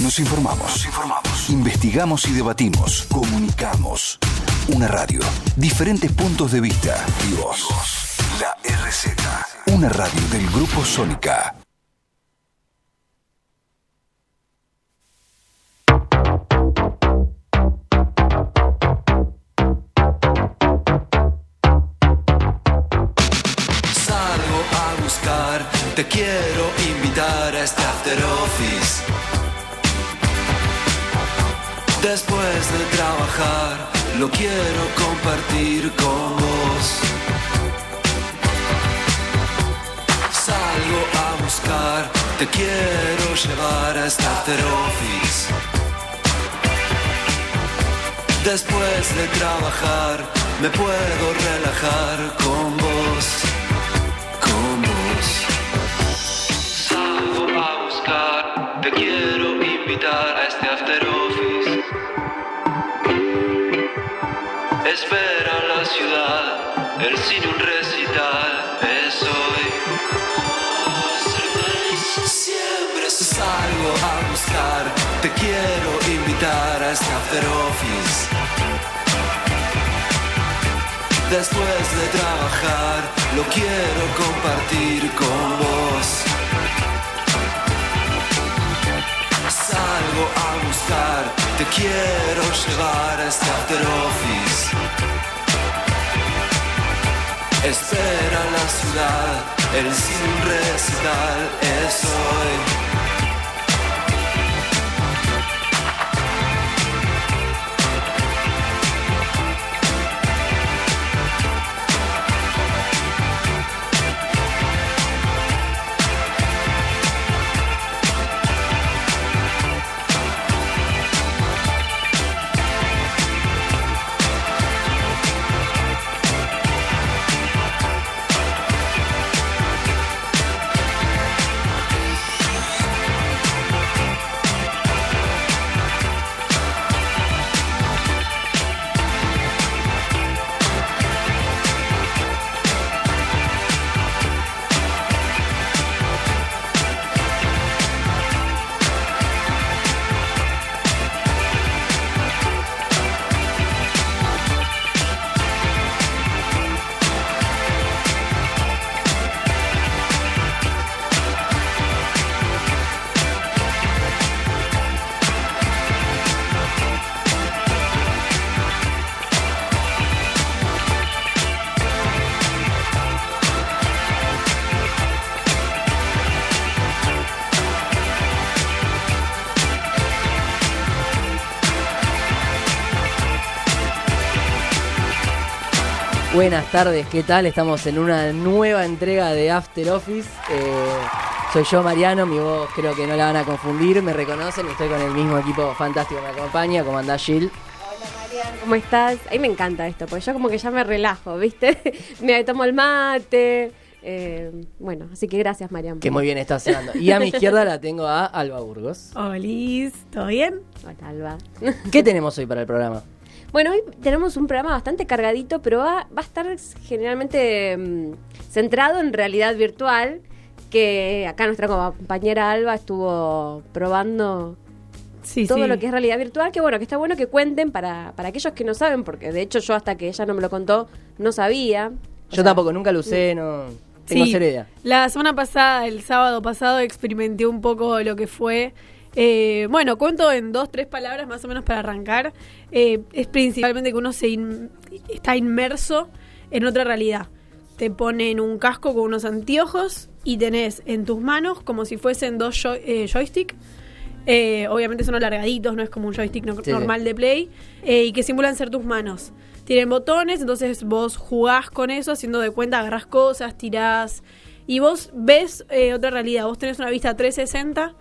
Nos informamos. Nos informamos. Investigamos y debatimos. Comunicamos. Una radio. Diferentes puntos de vista. Y vos. La RZ. Una radio del Grupo Sónica. Salgo a buscar, te quiero invitar a este after office. Después de trabajar, lo quiero compartir con vos. Salgo a buscar, te quiero llevar a este after office. Después de trabajar, me puedo relajar con vos, con vos. Salgo a buscar, te quiero invitar a este after office. Espera la ciudad, el cine un recital, es hoy. Siempre salgo a buscar, te quiero invitar a este after office. Después de trabajar, lo quiero compartir con vos. Salgo a buscar, te quiero llevar a este office. Espera la ciudad, el sin recital es hoy. Buenas tardes, ¿qué tal? Estamos en una nueva entrega de After Office. Eh, soy yo, Mariano, mi voz creo que no la van a confundir, me reconocen, estoy con el mismo equipo fantástico que me acompaña, como anda Jill. ¿Cómo estás? A mí me encanta esto, porque yo como que ya me relajo, ¿viste? me tomo el mate. eh, bueno, así que gracias, Marian. Que muy bien está sonando. Y a mi izquierda la tengo a Alba Burgos. Olis, ¿todo bien? Hola, Alba. ¿Qué tenemos hoy para el programa? Bueno, hoy tenemos un programa bastante cargadito, pero va, va a estar generalmente mm, centrado en realidad virtual, que acá nuestra compañera Alba estuvo probando Sí, todo sí. lo que es realidad virtual, que bueno, que está bueno que cuenten para, para aquellos que no saben, porque de hecho yo hasta que ella no me lo contó, no sabía. O Yo sea, tampoco, nunca lo usé, no tengo Sí, idea. La semana pasada, el sábado pasado, experimenté un poco lo que fue. Eh, bueno, cuento en dos, tres palabras más o menos para arrancar. Eh, es principalmente que uno se in- está inmerso en otra realidad. Te ponen un casco con unos anteojos y tenés en tus manos como si fuesen dos joy- eh, joystick. Eh, obviamente son alargaditos, no es como un joystick no- Sí, sí. normal de play. y que simulan ser tus manos. Tienen botones, entonces vos jugás con eso, haciendo de cuenta, agarrás cosas, tirás. Y vos ves otra realidad. Vos tenés una vista 360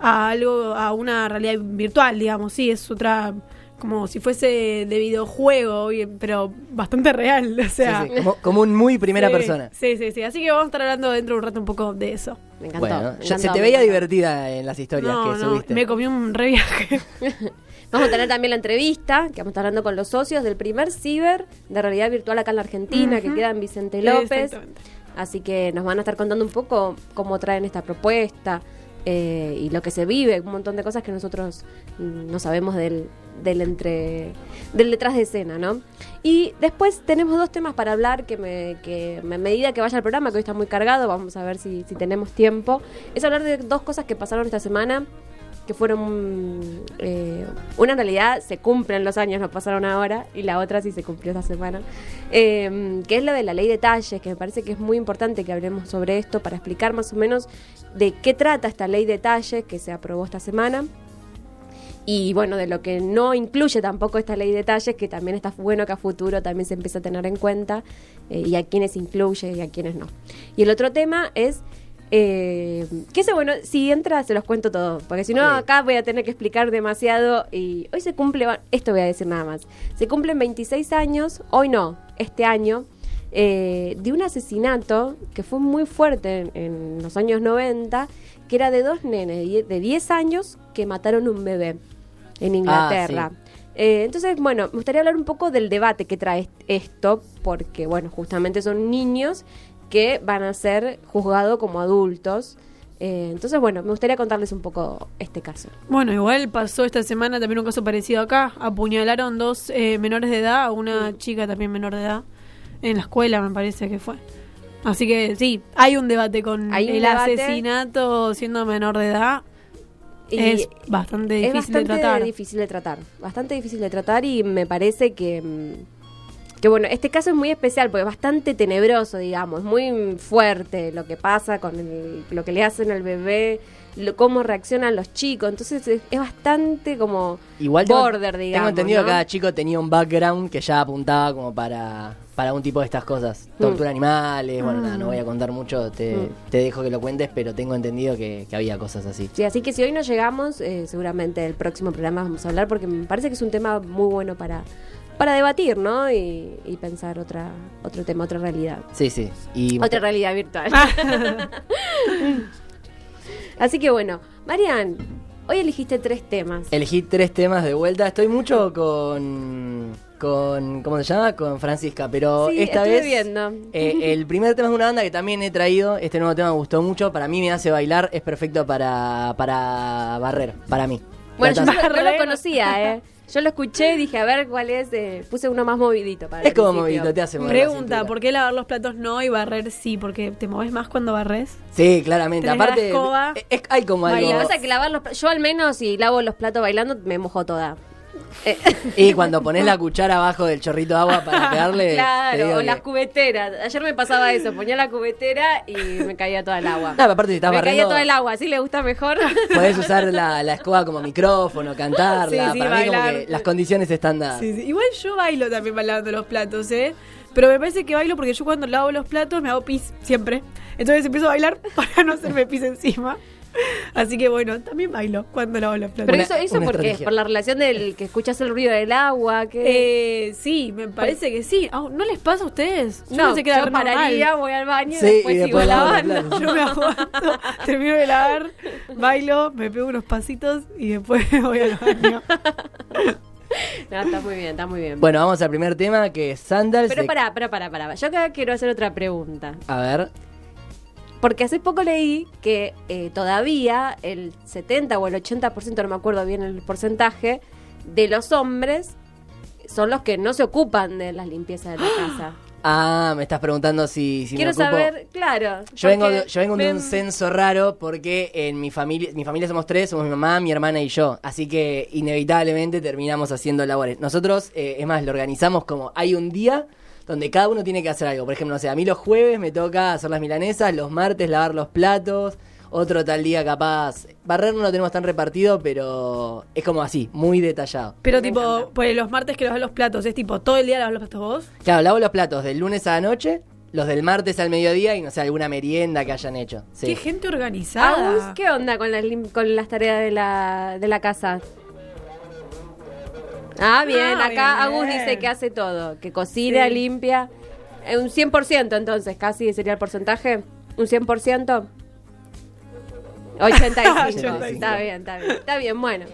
a algo, a una realidad virtual, digamos. Sí, es otra. Como si fuese de videojuego, pero bastante real. O sea. Sí, sí, como, como un muy primera sí, persona. Sí, sí, sí. Así que vamos a estar hablando dentro de un rato un poco de eso. Me encantó. Bueno, me ya se te veía divertida en las historias No, que no, subiste. me comí un re viaje. Vamos a tener también la entrevista, que vamos a estar hablando con los socios del primer ciber de realidad virtual acá en la Argentina, que queda en Vicente López. Exactamente. Así que nos van a estar contando un poco cómo traen esta propuesta, eh, y lo que se vive, un montón de cosas que nosotros no sabemos del, del entre del detrás de escena, ¿no? Y después tenemos dos temas para hablar que, me, que a medida que vaya el programa, que hoy está muy cargado, vamos a ver si, si tenemos tiempo, es hablar de dos cosas que pasaron esta semana que fueron eh, una en realidad se cumplen los años, no pasaron ahora, y la otra sí se cumplió esta semana, eh, que es la de la ley de talles, que me parece que es muy importante que hablemos sobre esto para explicar más o menos de qué trata esta ley de talles que se aprobó esta semana. Y bueno, de lo que no incluye tampoco esta ley de talles, que también está bueno que a futuro también se empiece a tener en cuenta, eh, y a quienes incluye y a quienes no. Y el otro tema es eh, que ese, bueno, si entra se los cuento todo, porque si no acá voy a tener que explicar demasiado y hoy se cumple, esto voy a decir nada más, se cumplen 26 años, hoy no, este año, eh, de un asesinato que fue muy fuerte en, en los años 90, que era de dos nenes de die- de 10 años que mataron un bebé en Inglaterra. Eh, entonces, bueno, me gustaría hablar un poco del debate que trae esto, porque, bueno, justamente son niños que van a ser juzgados como adultos. Eh, entonces, bueno, me gustaría contarles un poco este caso. Bueno, igual pasó esta semana también un caso parecido acá. Apuñalaron dos eh, menores de edad, a una chica también menor de edad, en la escuela me parece que fue. Así que sí, hay un debate con Hay el debate. asesinato siendo menor de edad. Y es bastante difícil es bastante de tratar. difícil de tratar. Bastante difícil de tratar y me parece que, mm, que bueno, este caso es muy especial porque es bastante tenebroso, digamos, muy fuerte lo que pasa con el- lo que le hacen al bebé, lo- cómo reaccionan los chicos. Entonces es, es bastante como Igual tengo, border, digamos. tengo entendido ¿no? que cada chico tenía un background que ya apuntaba como para, para un tipo de estas cosas. Tortura animales, bueno, nada, no voy a contar mucho, te, Mm. te dejo que lo cuentes, pero tengo entendido que, que había cosas así. Sí, así que si hoy no llegamos, eh, seguramente el próximo programa vamos a hablar porque me parece que es un tema muy bueno para, para debatir, ¿no? Y, y pensar otra, otro tema, otra realidad. Sí, sí. Y Otra realidad virtual. Así que bueno, Marian, hoy elegiste tres temas. elegí tres temas de vuelta. Estoy mucho con. con ¿Cómo se llama? Con Francisca, pero Sí, esta vez. viendo. eh, el primer tema es una banda que también he traído. Este nuevo tema me gustó mucho. Para mí me hace bailar. Es perfecto para, para barrer. Para mí. Bueno, yo no lo conocía, ¿eh? Yo lo escuché y dije, a ver cuál es. eh, puse uno más movidito para el es como principio. movidito, te hace mover la Pregunta. ¿por qué lavar los platos no y barrer sí? Porque te moves más cuando barres. Sí, claramente. Tenés la Aparte, escoba. es- es- hay como algo. que pasa es que lavar los Yo al menos, si lavo los platos bailando, me mojo toda. Eh, Y cuando pones la cuchara abajo del chorrito de agua para pegarle. claro, o que- las cubeteras. Ayer me pasaba eso, ponía la cubetera y me caía toda el agua. No, pero aparte si estás me caía todo el agua, ¿así le gusta mejor? podés usar la, la escoba como micrófono, cantarla. Sí, sí, para mí como que las condiciones están dadas. Sí, sí. Igual yo bailo también lavando los platos, ¿eh? Pero me parece que bailo porque yo cuando lavo los platos me hago pis siempre. Entonces empiezo a bailar para no hacerme pis encima. Así que bueno, también bailo cuando lavo los platos. Pero eso, eso es estrategia. por la relación del que escuchas el ruido del agua, que Eh, sí, me parece que sí. Ah, ¿No les pasa a ustedes? Yo no, se queda yo pararía, voy al baño Sí, y después y sigo después lavando. Yo me aguanto, termino de lavar, bailo, me pego unos pasitos y después voy al baño. No, está muy bien, está muy bien. Bueno, vamos al primer tema que es Sandals. pero pará, pará, pará, pará. Yo acá quiero hacer otra pregunta. A ver. Porque hace poco leí que eh, todavía el 70 o el 80%, no me acuerdo bien el porcentaje, de los hombres son los que no se ocupan de las limpiezas de la casa. Ah, me estás preguntando si, si me Quiero ocupo. saber, claro. Yo vengo, de, yo vengo de me- un censo raro porque en mi familia, mi familia somos tres, somos mi mamá, mi hermana y yo. Así que inevitablemente terminamos haciendo labores. Nosotros, eh, es más, lo organizamos como hay un día donde cada uno tiene que hacer algo. Por ejemplo, no sé, a mí los jueves me toca hacer las milanesas, los martes lavar los platos, otro tal día capaz. Barrer no lo tenemos tan repartido, pero es como así, muy detallado. Pero Me tipo, encanta. por los martes que lavas los platos, es tipo, todo el día lavas los platos vos. Claro, lavo los platos del lunes a la noche, los del martes al mediodía y no sé, alguna merienda que hayan hecho. Sí. Qué gente organizada. ¿qué onda con las, lim- con las tareas de la, de la casa? Ah, bien, Ah, acá bien, Agus bien. dice que hace todo, que cocina, Sí. limpia. Eh, un 100% entonces, casi sería el porcentaje. ¿Un 100%? 85. 85. Está bien, está bien. Está bien, bueno.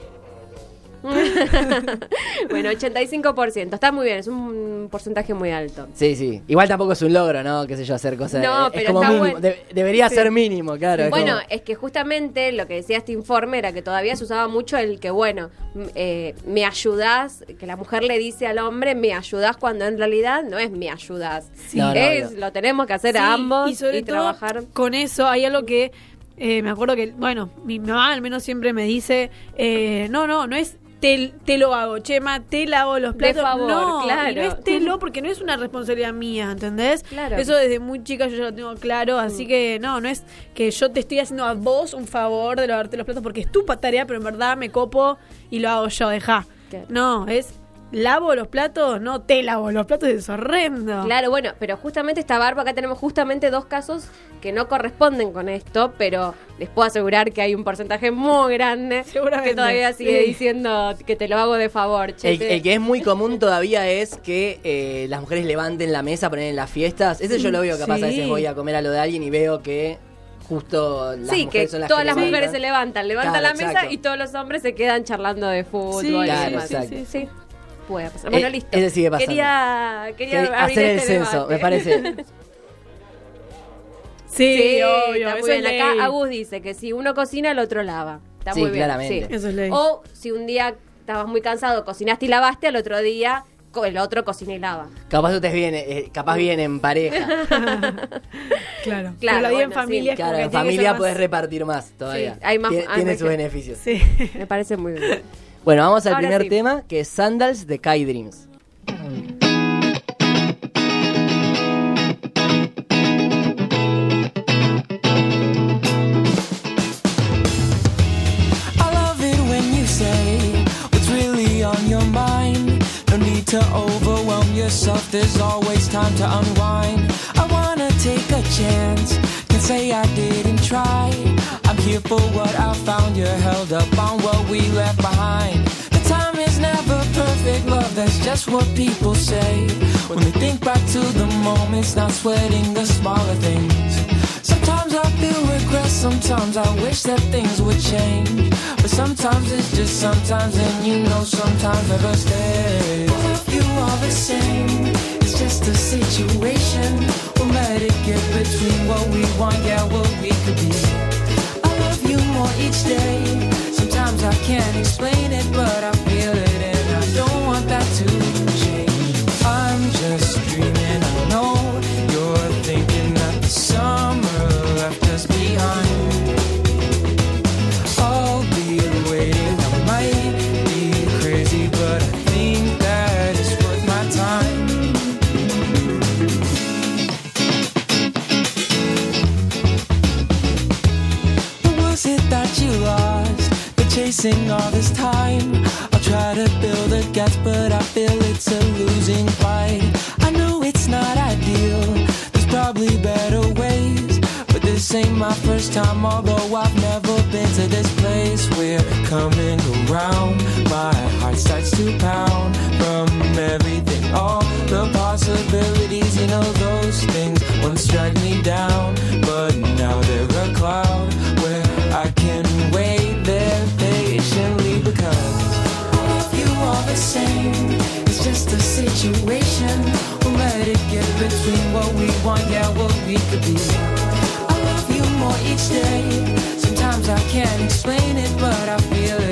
bueno, 85%. Está muy bien, es un porcentaje muy alto. Sí, sí. Igual tampoco es un logro, ¿no? Qué sé yo, hacer cosas. No, es pero como está mínimo. De- debería ser mínimo, claro. es Bueno, como- es que justamente lo que decía este informe era que todavía se usaba mucho el que, bueno, eh, me ayudás, que la mujer le dice al hombre, me ayudás, cuando en realidad no es me ayudás. No, no, es, lo tenemos que hacer Sí, a ambos y sobre todo trabajar. con eso hay algo que eh, me acuerdo que, bueno, mi mamá al menos siempre me dice, eh, no, no, no es te, te lo hago, Chema, te lavo los De platos. favor, no, claro. y no es te lo porque no es una responsabilidad mía, ¿entendés? Claro. Eso desde muy chica yo ya lo tengo claro, así que no, no es que yo te estoy haciendo a vos un favor de lavarte los platos porque es tu tarea, pero en verdad me copo y lo hago yo, deja. Claro. No, es lavo los platos, no te lavo los platos, es horrendo. Claro, bueno, pero justamente esta barba, acá tenemos justamente dos casos que no corresponden con esto, pero les puedo asegurar que hay un porcentaje muy grande que todavía sigue sí. diciendo que te lo hago de favor, che. El, el que es muy común todavía es que eh, las mujeres levanten la mesa, ponen en las fiestas. Ese yo lo veo capaz Sí. a veces voy a comer a lo de alguien y veo que justo las sí, que mujeres son las todas que las levantan. mujeres se levantan, levantan Claro, la mesa exacto. y todos los hombres se quedan charlando de fútbol. Sí, y Claro, demás. exacto. sí, sí. Puede pasar. Bueno, Eh, listo. ese sigue pasando. Quería, quería Que abrir hacer el este censo, debate. me parece. Sí, Sí, obvio, está muy bien. Acá Agus dice que si uno cocina, el otro lava. Está Sí, muy bien. claramente. Eso es ley. O si un día estabas muy cansado, cocinaste y lavaste, al otro día el otro cocina y lava. Capaz ustedes vienen, eh, capaz vienen en pareja. Claro, Claro, Pero la vida en bueno, familia sí. es como Claro, en familia ser puedes más- repartir más todavía. Sí, hay más- Tiene, más sus que- beneficios. Sí. Me parece muy bien. Bueno, vamos al Ahora primer sí. tema, que es Sandals de Kai Dreams. I love it when you say what's really on your mind. No need to overwhelm yourself, there's always time to unwind. I wanna take a chance, can say I didn't try. I'm here for what I found, you're held up on what we left behind. The time is never perfect, love, that's just what people say. When they think back to the moments, not sweating the smaller things. Sometimes I feel regret, sometimes I wish that things would change. But sometimes it's just sometimes, and you know sometimes never stay. All of you are the same, it's just a situation. We'll let it get between what we want, yeah, what we could be. I love you more each day. Sometimes I can't explain it, but I feel it, and I don't want that to change. Chasing all this time. I'll try to build a gap, but I feel it's a losing fight. I know it's not ideal. There's probably better ways. But this ain't my first time, although I've never been to this place. We're coming around. My heart starts to pound from everything. All the possibilities, you know, those things once drag me down. But now they're a cloud situation. We'll let it get between what we want, yeah, what we could be. I love you more each day. Sometimes I can't explain it, but I feel it,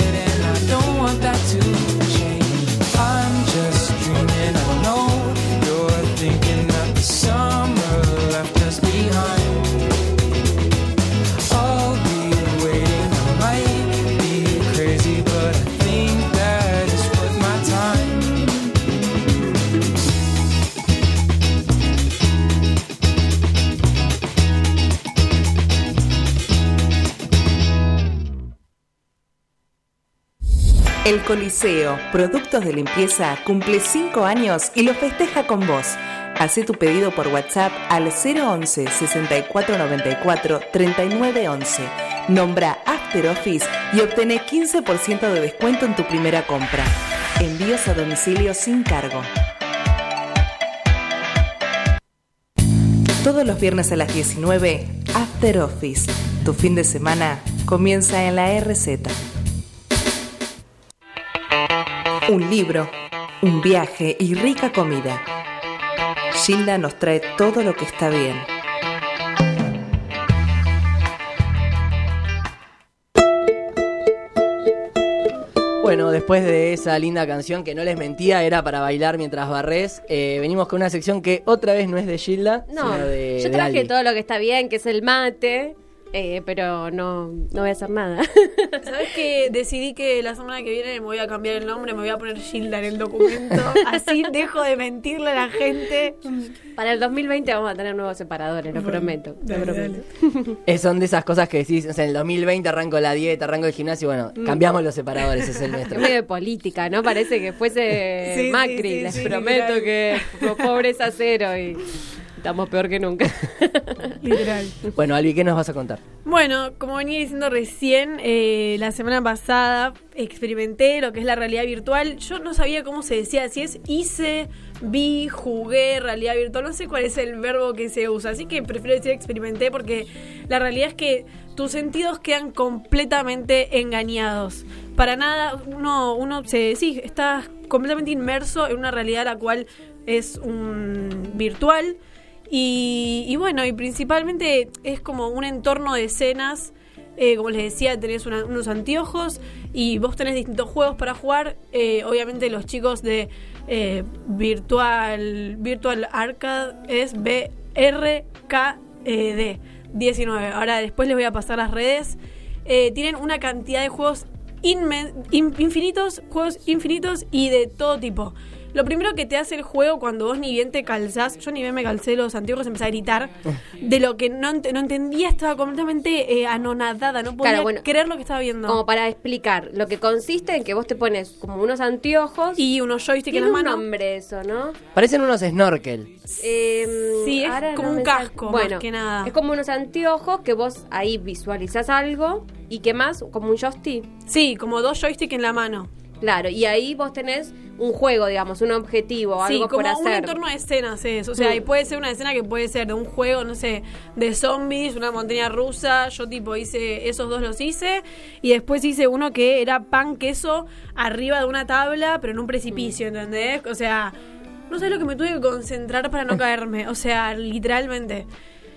El Coliseo, productos de limpieza, cumple 5 años y lo festeja con vos. Hacé tu pedido por WhatsApp al 011 6494 3911. Nombra After Office y obtené 15% de descuento en tu primera compra. Envíos a domicilio sin cargo. Todos los viernes a las 19, After Office. Tu fin de semana comienza en la RZ. Un libro, un viaje y rica comida. Gilda nos trae todo lo que está bien. Bueno, después de esa linda canción que no les mentía, era para bailar mientras barres, eh, venimos con una sección que otra vez no es de Gilda, No, sino de. yo de traje Albi. todo lo que está bien, que es el mate, eh, pero no, no voy a hacer nada. ¿Sabes que Decidí que la semana que viene me voy a cambiar el nombre, me voy a poner Gilda en el documento. Así dejo de mentirle a la gente. Para el 2020 vamos a tener nuevos separadores, lo prometo. lo Dale, prometo. Eh, son de esas cosas que decís, o sea, en el 2020 arranco la dieta, arranco el gimnasio, bueno, Mm. cambiamos los separadores, es el Es nuestro. medio de política, ¿no? Parece que fuese Sí, Macri. sí, Les sí, prometo que po- pobreza cero y estamos peor que nunca. Literal. Bueno, Albi, ¿qué nos vas a contar? Bueno, como venía diciendo recién, eh, la semana pasada experimenté lo que es la realidad virtual. Yo no sabía cómo se decía, si es hice, vi, jugué, realidad virtual. No sé cuál es el verbo que se usa, así que prefiero decir experimenté porque la realidad es que tus sentidos quedan completamente engañados. Para nada, uno, uno se, sí, está completamente inmerso en una realidad la cual es un virtual. Y, bueno, y principalmente es como un entorno de escenas. eh, como les decía, tenés unos anteojos y vos tenés distintos juegos para jugar. Eh, obviamente los chicos de eh, Virtual, Virtual Arcade es BRKD 19. Ahora después les voy a pasar las redes. Tienen una cantidad de juegos infinitos, juegos infinitos y de todo tipo. Lo primero que te hace el juego cuando vos ni bien te calzás, yo ni bien me calcé los anteojos, empecé a gritar de lo que no, ent- no entendía, estaba completamente eh, anonadada, no podía Claro, bueno, creer lo que estaba viendo. Como para explicar, lo que consiste en que vos te pones como unos anteojos y unos joysticks en tiene la un mano. nombre eso, ¿no? Parecen unos snorkel. Eh, Sí, es como no un casco, más Bueno, que nada. Es como unos anteojos que vos ahí visualizás algo y que más, como un joystick. Sí, como dos joysticks en la mano. Claro, y ahí vos tenés un juego, digamos, un objetivo, Sí, algo como por hacer. un entorno de escenas es. O sea, Mm. y puede ser una escena que puede ser de un juego, no sé, de zombies, una montaña rusa. Yo tipo hice, esos dos los hice. Y después hice uno que era pan queso arriba de una tabla, pero en un precipicio, ¿entendés? O sea, no sé lo que me tuve que concentrar para no caerme. O sea, literalmente.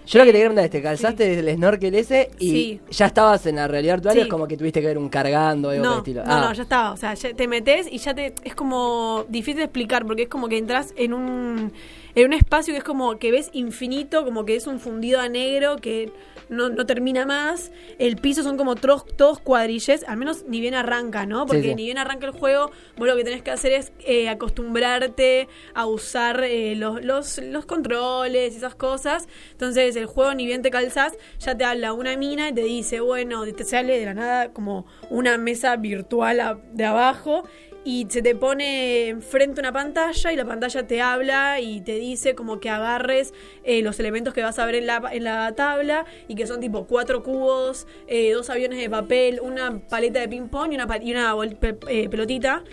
Yo lo que te quería preguntar es, te calzaste del snorkel ese y Sí. ya estabas en la realidad virtual, Sí. es como que tuviste que ver un cargando o algo por el No, estilo. no, Ah. no, ya estaba. O sea, ya te metes y ya te. Es como difícil de explicar porque es como que entras en un. En un espacio que es como que ves infinito, como que es un fundido a negro que no, no termina más. El piso son como tros- todos cuadrilles, al menos ni bien arranca, ¿no? Porque Sí, sí. ni bien arranca el juego, vos lo que tenés que hacer es eh, acostumbrarte a usar eh, los, los, los controles y esas cosas. Entonces el juego ni bien te calzás, ya te habla una mina y te dice, bueno, te sale de la nada como una mesa virtual a- de abajo y se te pone enfrente una pantalla y la pantalla te habla y te dice como que agarres eh, los elementos que vas a ver en la, en la tabla y que son tipo cuatro cubos, eh, dos aviones de papel, una paleta de ping pong y una, y una eh, pelotita.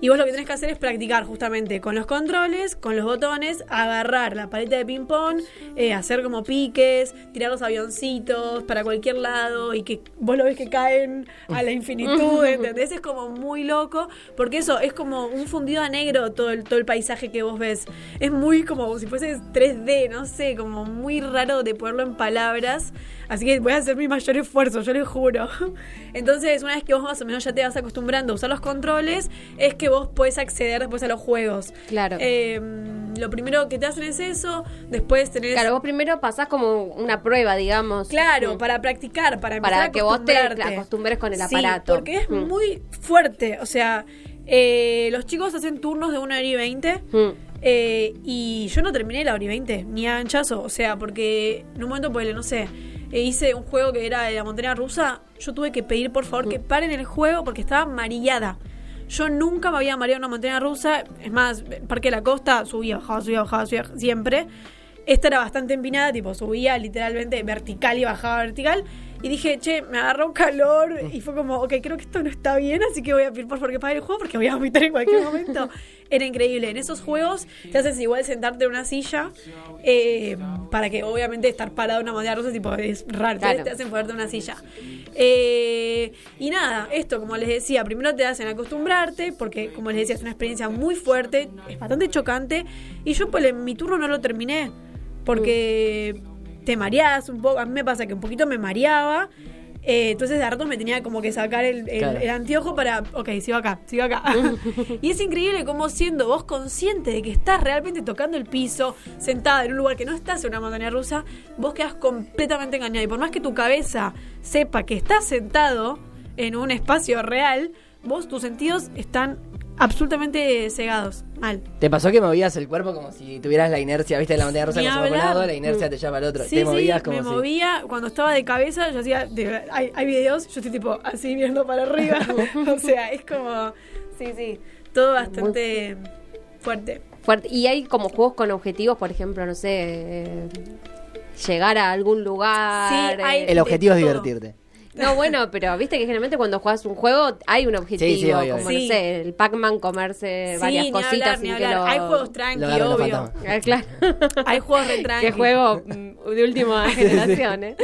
Y vos lo que tenés que hacer es practicar justamente con los controles, con los botones, agarrar la paleta de ping pong, eh, hacer como piques, tirar los avioncitos para cualquier lado y que vos lo ves que caen a la infinitud, ¿entendés? Es como muy loco, porque eso es como un fundido a negro todo el, todo el paisaje que vos ves. Es muy como si fuese 3D, no sé, como muy raro de ponerlo en palabras. Así que voy a hacer mi mayor esfuerzo, yo les juro. Entonces, una vez que vos más o menos ya te vas acostumbrando a usar los controles, es que vos podés acceder después a los juegos. Claro. Eh, lo primero que te hacen es eso, después tenés... Claro, vos primero pasás como una prueba, digamos. Claro, Mm. para practicar, para empezar Para a que vos te acostumbres con el Sí, aparato. porque es Mm. muy fuerte. O sea, eh, los chicos hacen turnos de una hora y veinte. Mm. eh, y yo no terminé la hora y veinte, ni a anchazo. O sea, porque en un momento, pues, no sé, eh, hice un juego que era de la montaña rusa. Yo tuve que pedir, por favor, que paren el juego porque estaba mareada. Yo nunca me había mareado en una montaña rusa. Es más, Parque de la Costa, subía, bajaba, subía, bajaba, subía, siempre. Esta era bastante empinada, tipo subía literalmente vertical y bajaba vertical. Y dije, che, me agarró calor y fue como, ok, creo que esto no está bien, así que voy a pedir por favor que pague el juego porque voy a vomitar en cualquier momento. Era increíble. En esos juegos te haces igual sentarte en una silla eh, para que obviamente estar parado en una montaña rusa tipo, es raro, Claro. te hacen ponerte en una silla. Eh, y nada, esto como les decía, primero te hacen acostumbrarte porque como les decía es una experiencia muy fuerte, es bastante chocante y yo pues en mi turno no lo terminé porque te mareas un poco, a mí me pasa que un poquito me mareaba. eh, entonces de a ratos me tenía como que sacar el, el- Claro. el anteojo para, ok, sigo acá, sigo acá. y es increíble cómo siendo vos consciente de que estás realmente tocando el piso, sentada en un lugar que no estás en una montaña rusa, vos quedas completamente engañado. Y por más que tu cabeza sepa que estás sentado en un espacio real, vos, tus sentidos están absolutamente cegados. Mal. ¿Te pasó que movías el cuerpo como si tuvieras la inercia, viste, de la montaña rusa que se un hablar. lado, la inercia te lleva al otro? Sí, te sí, movías como me si... movía. Cuando estaba de cabeza, yo hacía. de- hay, hay videos, yo estoy tipo así viendo para arriba. o sea, es como. Sí, sí. Todo bastante fuerte. Fuerte. Y hay como juegos con objetivos, por ejemplo, no sé, eh, llegar a algún lugar. Sí, hay- eh, El objetivo es divertirte. No, bueno, pero viste que generalmente cuando juegas un juego hay un objetivo, Sí, sí, obvio, como obvio. no sé, el Pac-Man comerse Sí, varias ni cositas hablar, sin ni que lo... Hay juegos tranqui, Lo obvio. Ah, claro. Hay juegos re tranqui. Qué juego mm, de última generación, ¿eh?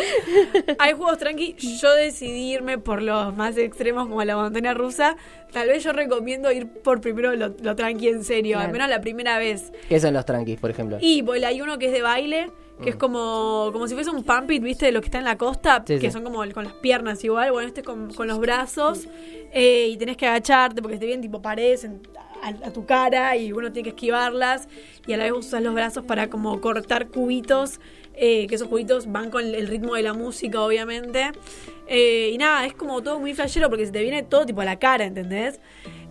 Hay juegos tranqui. Yo decidí irme por los más extremos como la montaña rusa. Tal vez yo recomiendo ir por primero lo, lo tranqui en serio, Claro. al menos la primera vez. ¿Qué son los tranquis, por ejemplo? Y pues, hay uno que es de baile, que es como, como si fuese un pump it, ¿viste? De lo que está en la costa, Sí, que sí. son como con las piernas igual. Bueno, este es con, con los brazos. eh, y tenés que agacharte porque te vienen tipo paredes en- a, a tu cara y uno tiene que esquivarlas. Y a la vez usas los brazos para como cortar cubitos. eh, que esos cubitos van con el ritmo de la música, obviamente. Eh, y nada, es como todo muy flashero porque se te viene todo tipo a la cara, ¿entendés?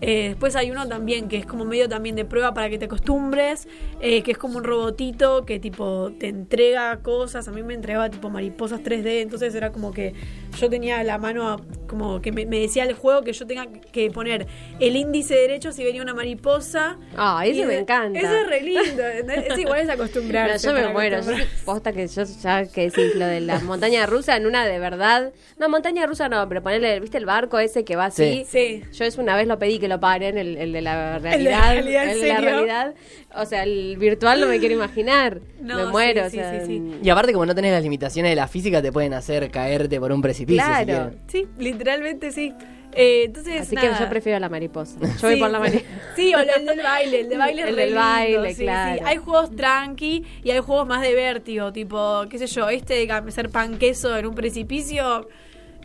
Eh, después hay uno también que es como medio también de prueba para que te acostumbres, eh, que es como un robotito que tipo te entrega cosas. A mí me entregaba tipo mariposas 3D, entonces era como que yo tenía la mano como que me, me decía el juego que yo tenga que poner el índice derecho si venía una mariposa. Ah, ese me encanta. Ese es re lindo. Ese igual es acostumbrarse. yo me muero, yo posta que yo ya que decís lo de la montaña rusa en una de verdad. No, montaña rusa no, pero ponerle, ¿viste el barco ese que va así? Sí. Yo es una vez lo pedí que lo paren, el, el de la de la realidad. realidad, ¿en el de la realidad. O sea, el virtual no me quiero imaginar. No, me muero, sí, o sea, sí, sí. Y aparte, como no tenés las limitaciones de la física, te pueden hacer caerte por un precipicio. si Claro. quieren. Sí, literalmente sí. Eh, entonces, Así nada. que yo prefiero la mariposa. Yo voy por la mariposa. Sí, o el del baile, el de baile es El del baile, sí, sí. claro. Hay juegos tranqui y hay juegos más de vértigo, tipo, qué sé yo, este de hacer pan queso en un precipicio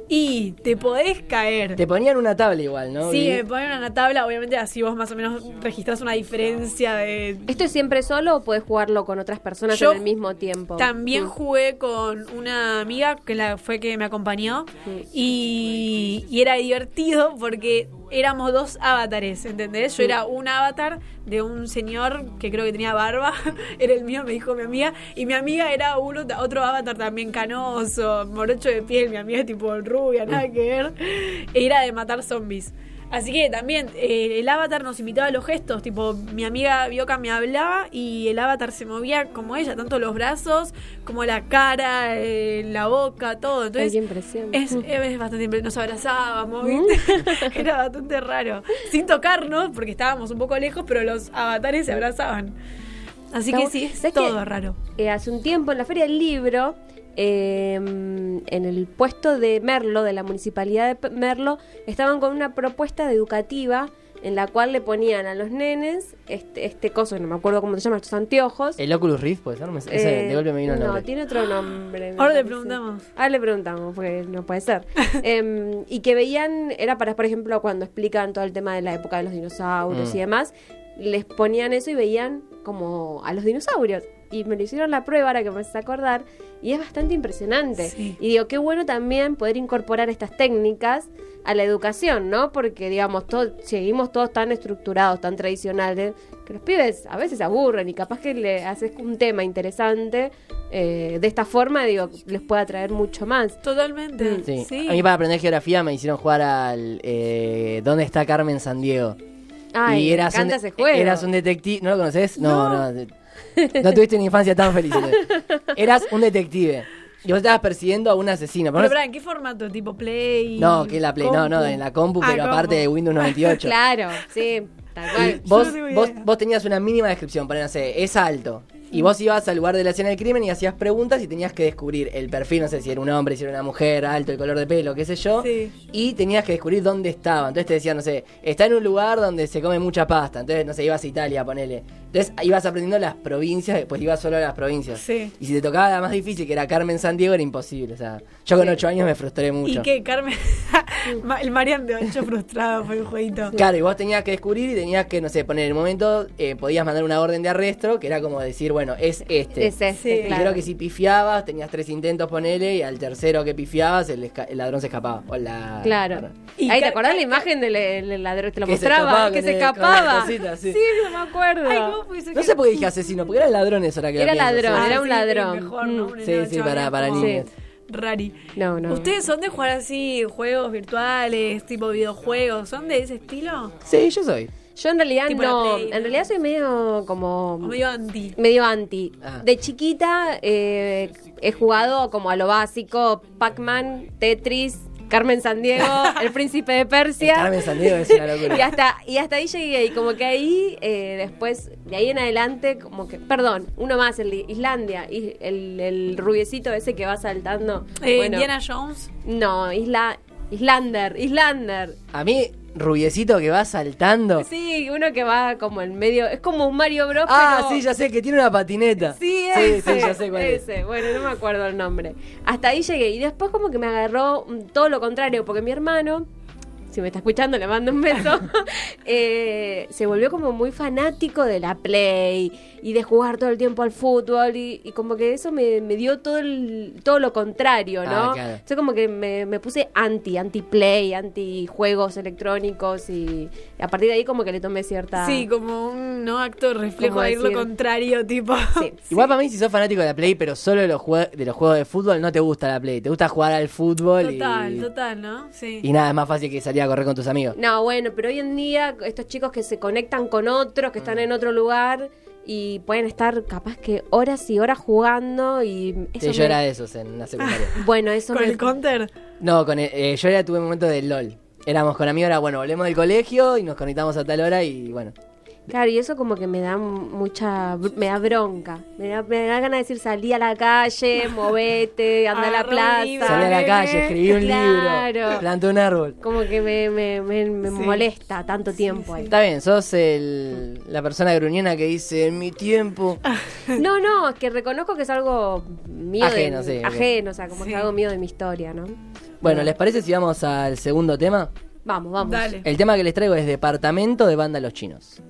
y te podés caer. Te ponían una tabla igual, ¿no? Sí, me ponen una tabla, obviamente así vos más o menos registrás una diferencia de... ¿Esto es siempre solo o puedes jugarlo con otras personas Yo en el mismo tiempo? También Mm. jugué con una amiga que la, fue que me acompañó y, y era divertido porque éramos dos avatares, ¿entendés? Yo era un avatar de un señor que creo que tenía barba, era el mío, me dijo mi amiga, y mi amiga era uno, otro avatar también canoso, morocho de piel, mi amiga tipo rubia, nada que ver, era de matar zombies. Así que también eh, el avatar nos imitaba los gestos, tipo mi amiga Bioka me hablaba y el avatar se movía como ella, tanto los brazos como la cara, eh, la boca, todo. Entonces impresión. es, es bastante impre- nos abrazábamos, ¿viste? Era bastante raro. Sin tocarnos, porque estábamos un poco lejos, pero los avatares se abrazaban. Así que sí, es ¿sabes todo raro. Eh, hace un tiempo en la Feria del Libro, eh, en el puesto de Merlo, de la municipalidad de Merlo, estaban con una propuesta de educativa en la cual le ponían a los nenes este, este coso, que no me acuerdo cómo se llama, estos anteojos. El Oculus Rift, puede ser. Me- Ese, Eh, de golpe me vino el No, nombre. tiene otro nombre. Ahora le preguntamos. Ahora le preguntamos, porque no puede ser. Em, y que veían, era para, por ejemplo, cuando explican todo el tema de la época de los dinosaurios Mm. y demás, les ponían eso y veían como a los dinosaurios. Y me lo hicieron la prueba ahora que me hace acordar, y es bastante impresionante. Sí. Y digo, qué bueno también poder incorporar estas técnicas a la educación, ¿no? Porque, digamos, todo, seguimos todos tan estructurados, tan tradicionales, que los pibes a veces se aburren y capaz que le haces un tema interesante, eh, de esta forma, digo, les puede atraer mucho más. Totalmente. Sí. Sí. A mí para aprender geografía me hicieron jugar al eh, ¿Dónde está Carmen San Diego? Ay, me eras encanta un, ese juego. Eras un detective. ¿No lo conoces? No, no. No, tuviste una infancia tan feliz. entonces. Eras un detective. y vos estabas persiguiendo a un asesino. Pero no- ¿en qué formato? ¿Tipo Play? no, que la Play, no, no, en la compu, Ah, pero aparte compu. de Windows 98. Claro, sí, tal Y cual. vos, no vos, vos tenías una mínima descripción, poner, no sé, es alto. Y vos ibas al lugar de la escena del crimen y hacías preguntas y tenías que descubrir el perfil, no sé si era un hombre, si era una mujer, alto, el color de pelo, qué sé yo. Sí. Y tenías que descubrir dónde estaba. Entonces te decían, no sé, está en un lugar donde se come mucha pasta. Entonces, no sé, ibas a Italia, ponele. Entonces ibas aprendiendo las provincias, después ibas solo a las provincias. Sí. Y si te tocaba la más difícil, que era Carmen San Diego, era imposible. O sea, yo con ocho años me frustré mucho. ¿Y qué, Carmen? El Marian de 8 frustrado fue el jueguito. Claro, y vos tenías que descubrir y tenías que, no sé, poner en el momento, eh, podías mandar una orden de arresto, que era como decir, bueno, es este. Es ese, Sí. Y claro. creo que si pifiabas, tenías tres intentos, ponele, y al tercero que pifiabas, el, ladrón se escapaba. O la, Claro. Y Ahí, ¿te acordás la imagen del del ladrón? Te lo Que se mostraba, escapaba que se escapaba. cosita, sí. no me acuerdo. Ay, ¿cómo puede ser No que- sé por qué dije asesino, porque eran ladrones ahora que Era lo pienso, ladrón, sí. era un sí, ladrón. Mejor. ¿no? Un Sí, enano sí, chaval, para- para como niños. Rari. No, no. ¿Ustedes son de jugar así juegos virtuales, tipo videojuegos? ¿Son de ese estilo? Sí, yo soy. Yo en realidad Tipo la no. Play, En ¿no? realidad soy medio como. O medio anti. medio anti. Ah. De chiquita eh, he jugado como a lo básico: Pac-Man, Tetris, Carmen Sandiego, El Príncipe de Persia. El Carmen Sandiego es una locura. Y hasta, y hasta ahí llegué, y como que ahí, eh, después, de ahí en adelante, como que, perdón, uno más, el de Islandia, y el, el rubiecito ese que va saltando. Eh, Bueno, Indiana Jones. No, Isla, Islander, Islander. A mí, rubiecito que va saltando. Sí, uno que va como en medio, es como un Mario Bros. ah, pero- sí, ya sé, que tiene una patineta. Sí, sí, ese, sí, ya sé cuál es. ese. Bueno, no me acuerdo el nombre. Hasta ahí llegué. Y después como que me agarró mm, todo lo contrario, porque mi hermano, si me está escuchando, le mando un beso, eh, se volvió como muy fanático de la Play y de jugar todo el tiempo al fútbol y, y como que eso me, me dio todo, el, todo lo contrario, ¿no? Ah, claro. Entonces como que me, me puse anti, anti-play, anti-juegos electrónicos y a partir de ahí como que le tomé cierta... Sí, como un ¿no? acto reflejo de ir lo contrario, tipo. Sí. Igual para mí, si sos fanático de la Play, pero solo de los, de los juegos de fútbol, no te gusta la Play. Te gusta jugar al fútbol Total, y, total, ¿no? Sí. y nada, es más fácil que salir a correr con tus amigos. No, bueno, pero hoy en día estos chicos que se conectan con otros, que Mm. están en otro lugar y pueden estar capaz que horas y horas jugando y eso Sí, yo me- era de esos en la secundaria. Bueno, eso Con me- el counter. No, con el- eh, yo era tuve un momento de LOL. Éramos con amigos, era bueno, volvemos del colegio y nos conectamos a tal hora y bueno. Claro, y eso como que me da mucha me da bronca. Me da, me da ganas de decir salí a la calle, movete, anda a la libro. plaza. Salí a la calle, escribí un Claro. libro, planté un árbol. Como que me, me, me- me Sí. molesta tanto tiempo ahí. Está bien, sos el, la persona gruñona que dice en mi tiempo. No, no, es que reconozco que es algo mío Ajeno, de, sí, ajeno, o sea, como Sí. que algo mío de mi historia, ¿no? Bueno, ¿les parece si vamos al segundo tema? Vamos, vamos. Dale. El tema que les traigo es Departamento de Banda Los Chinos.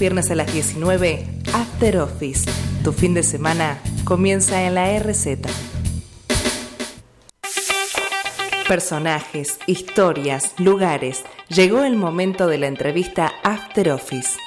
Viernes a las 19, After Office. Tu fin de semana comienza en la RZ. Personajes, historias, lugares. Llegó el momento de la entrevista After Office.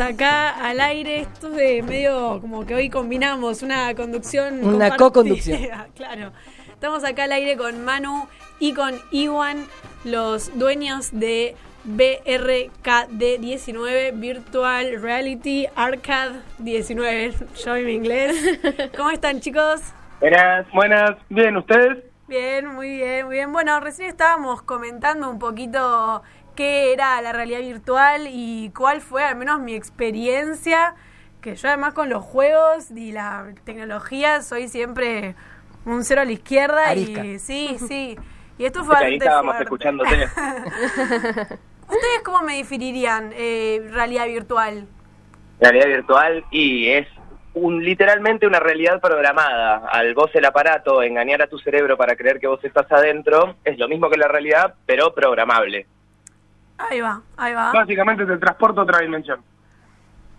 Acá al aire. Esto es de medio como que hoy combinamos una conducción. Una co-conducción. claro. Estamos acá al aire con Manu y con Iwan, los dueños de BRKD19, Virtual Reality Arcade 19. Yo en mi inglés. ¿Cómo están, chicos? Buenas, buenas. Bien, ¿ustedes? Bien, muy bien, muy bien. Bueno, recién estábamos comentando un poquito qué era la realidad virtual y cuál fue al menos mi experiencia, que yo además con los juegos y la tecnología soy siempre un cero a la izquierda Arisca. y sí, sí. Y esto fue Ahí bastante estábamos fuerte. escuchándote. ¿Ustedes cómo me definirían eh, realidad virtual? realidad virtual y es un literalmente una realidad programada. Al vos el aparato engañar a tu cerebro para creer que vos estás adentro es lo mismo que la realidad, pero programable. Ahí va, ahí va. Básicamente te transporta a otra dimensión.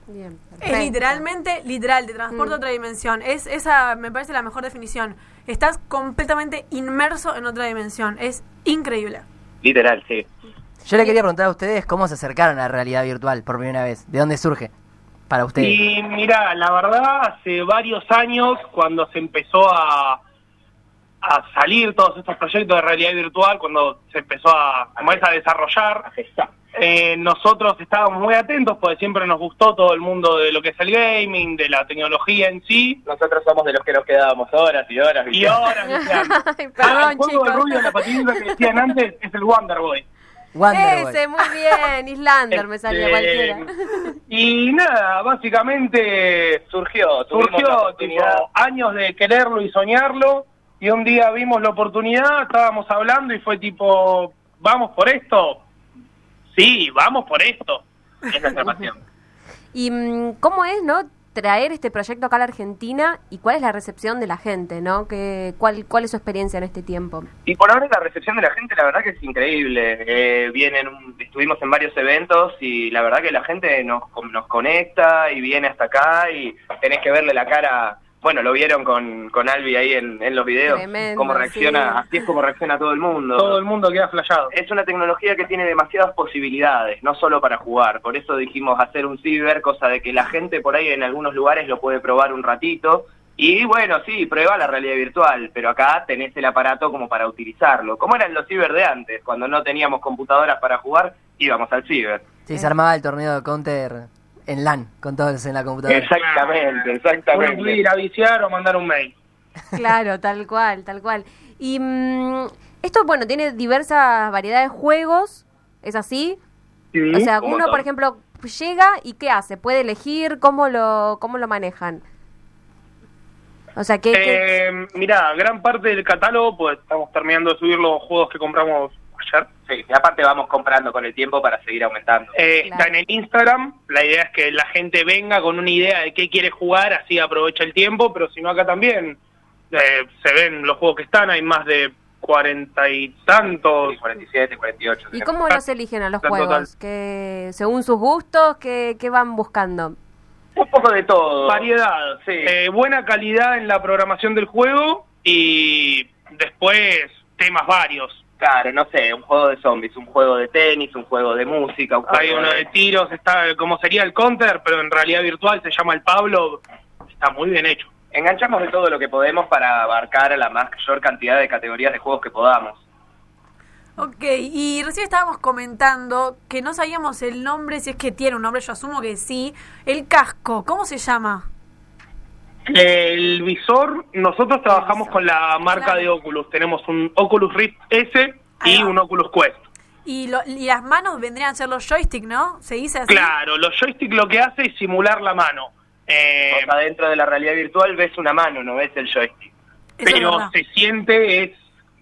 Bien, Es literalmente, literal, te transporta a otra dimensión. Es esa, me parece la mejor definición. Estás completamente inmerso en otra dimensión. Es increíble. Literal, sí. Yo le quería preguntar a ustedes cómo se acercaron a la realidad virtual por primera vez. ¿De dónde surge? Para ustedes. Y mira, la verdad, hace varios años, cuando se empezó a, a salir todos estos proyectos de realidad virtual, cuando se empezó a, como es, a desarrollar, eh, nosotros estábamos muy atentos porque siempre nos gustó todo el mundo de lo que es el gaming, de la tecnología en sí. Nosotros somos de los que nos quedábamos horas y horas. Y ahora, viciando. Ay, Ah, perdón, el juego de rubio de la patinita que decían antes es el Wonder Boy. Wonder Boy. Ese, muy bien. Islander me salía Este, cualquiera. Y nada, básicamente Surgió, surgió tipo, años de quererlo y soñarlo y un día vimos la oportunidad, estábamos hablando y fue tipo, vamos por esto. Sí, vamos por esto. Es nuestra pasión. ¿Y mm, cómo es, no? Traer este proyecto acá a la Argentina y cuál es la recepción de la gente, ¿no? Que, cuál, ¿Cuál es su experiencia en este tiempo? Y por ahora la recepción de la gente, la verdad que es increíble. Eh, vienen, estuvimos en varios eventos y la verdad que la gente nos, nos conecta y viene hasta acá y tenés que verle la cara. Bueno, lo vieron con, con Albi ahí en, en los videos, Tremendo, cómo reacciona, sí. así es como reacciona todo el mundo. Todo el mundo queda flayado. Es una tecnología que tiene demasiadas posibilidades, no solo para jugar. Por eso dijimos hacer un ciber, cosa de que la gente por ahí en algunos lugares lo puede probar un ratito. Y bueno, sí, prueba la realidad virtual, pero acá tenés el aparato como para utilizarlo. Como eran los ciber de antes, cuando no teníamos computadoras para jugar, íbamos al ciber. Sí, se armaba el torneo de Counter en LAN, con todos en la computadora. Exactamente, Uno puede exactamente. ir a viciar o mandar un mail. Claro, tal cual, tal cual. Y mm, esto, bueno, tiene diversas variedades de juegos, ¿es así? o sea, un uno, montón. por ejemplo, llega y ¿qué hace? ¿Puede elegir cómo lo, cómo lo manejan? O sea, ¿qué, qué- Eh, mirá, gran parte del catálogo, pues estamos terminando de subir los juegos que compramos ayer. Sí, y aparte vamos comprando con el tiempo para seguir aumentando. Eh, Claro. Está en el Instagram. La idea es que la gente venga con una idea de qué quiere jugar, así aprovecha el tiempo, pero si no acá también eh, se ven los juegos que están, hay más de cuarenta y tantos. Sí, 47, 48. ¿Y cómo los eligen a los juegos? que ¿Según sus gustos, qué, qué van buscando? Un poco de todo. Variedad, Sí. Eh, buena calidad en la programación del juego y después temas varios. Claro, no sé, un juego de zombies, un juego de tenis, un juego de música. Un Hay juego uno de tiros, está como sería el Counter, pero en realidad virtual se llama el Pablo. Está muy bien hecho. Enganchamos de todo lo que podemos para abarcar a la mayor cantidad de categorías de juegos que podamos. Ok, y recién estábamos comentando que no sabíamos el nombre, si es que tiene un nombre, yo asumo que sí. El casco, ¿cómo se llama? El visor, nosotros trabajamos visor. con la marca Claro. de Oculus. Tenemos un Oculus Rift S y un Oculus Quest. Y, lo- y las manos vendrían a ser los joysticks, ¿no? ¿Se dice así? Claro, los joystick lo que hace es simular la mano. Eh, O sea, dentro de la realidad virtual ves una mano, no ves el joystick. Eso pero se siente, es,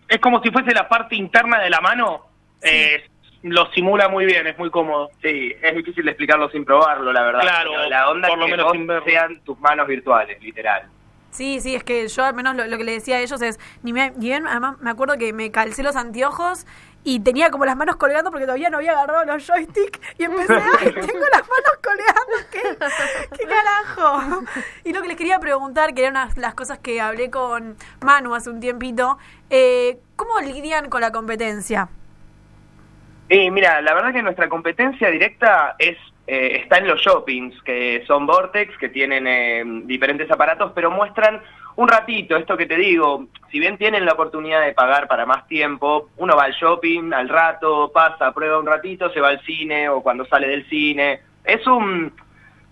es como si fuese la parte interna de la mano. Eh, lo simula muy bien, es muy cómodo. Sí, es difícil de explicarlo sin probarlo, la verdad. Claro, Pero la onda por lo que menos vos sin verlo. sean tus manos virtuales, literal. Sí, sí, es que yo al menos lo, lo que le decía a ellos es, ni, me, ni bien, además me acuerdo que me calcé los anteojos y tenía como las manos colgando porque todavía no había agarrado los joysticks y empecé, ay, tengo las manos colgando, ¿qué, qué carajo? Y lo que les quería preguntar, que eran las cosas que hablé con Manu hace un tiempito, eh, ¿cómo lidian con la competencia? Y mira, la verdad que nuestra competencia directa es eh, está en los shoppings, que son Vortex, que tienen eh, diferentes aparatos, pero muestran un ratito, esto que te digo, si bien tienen la oportunidad de pagar para más tiempo, uno va al shopping al rato, pasa, prueba un ratito, se va al cine o cuando sale del cine. Es un...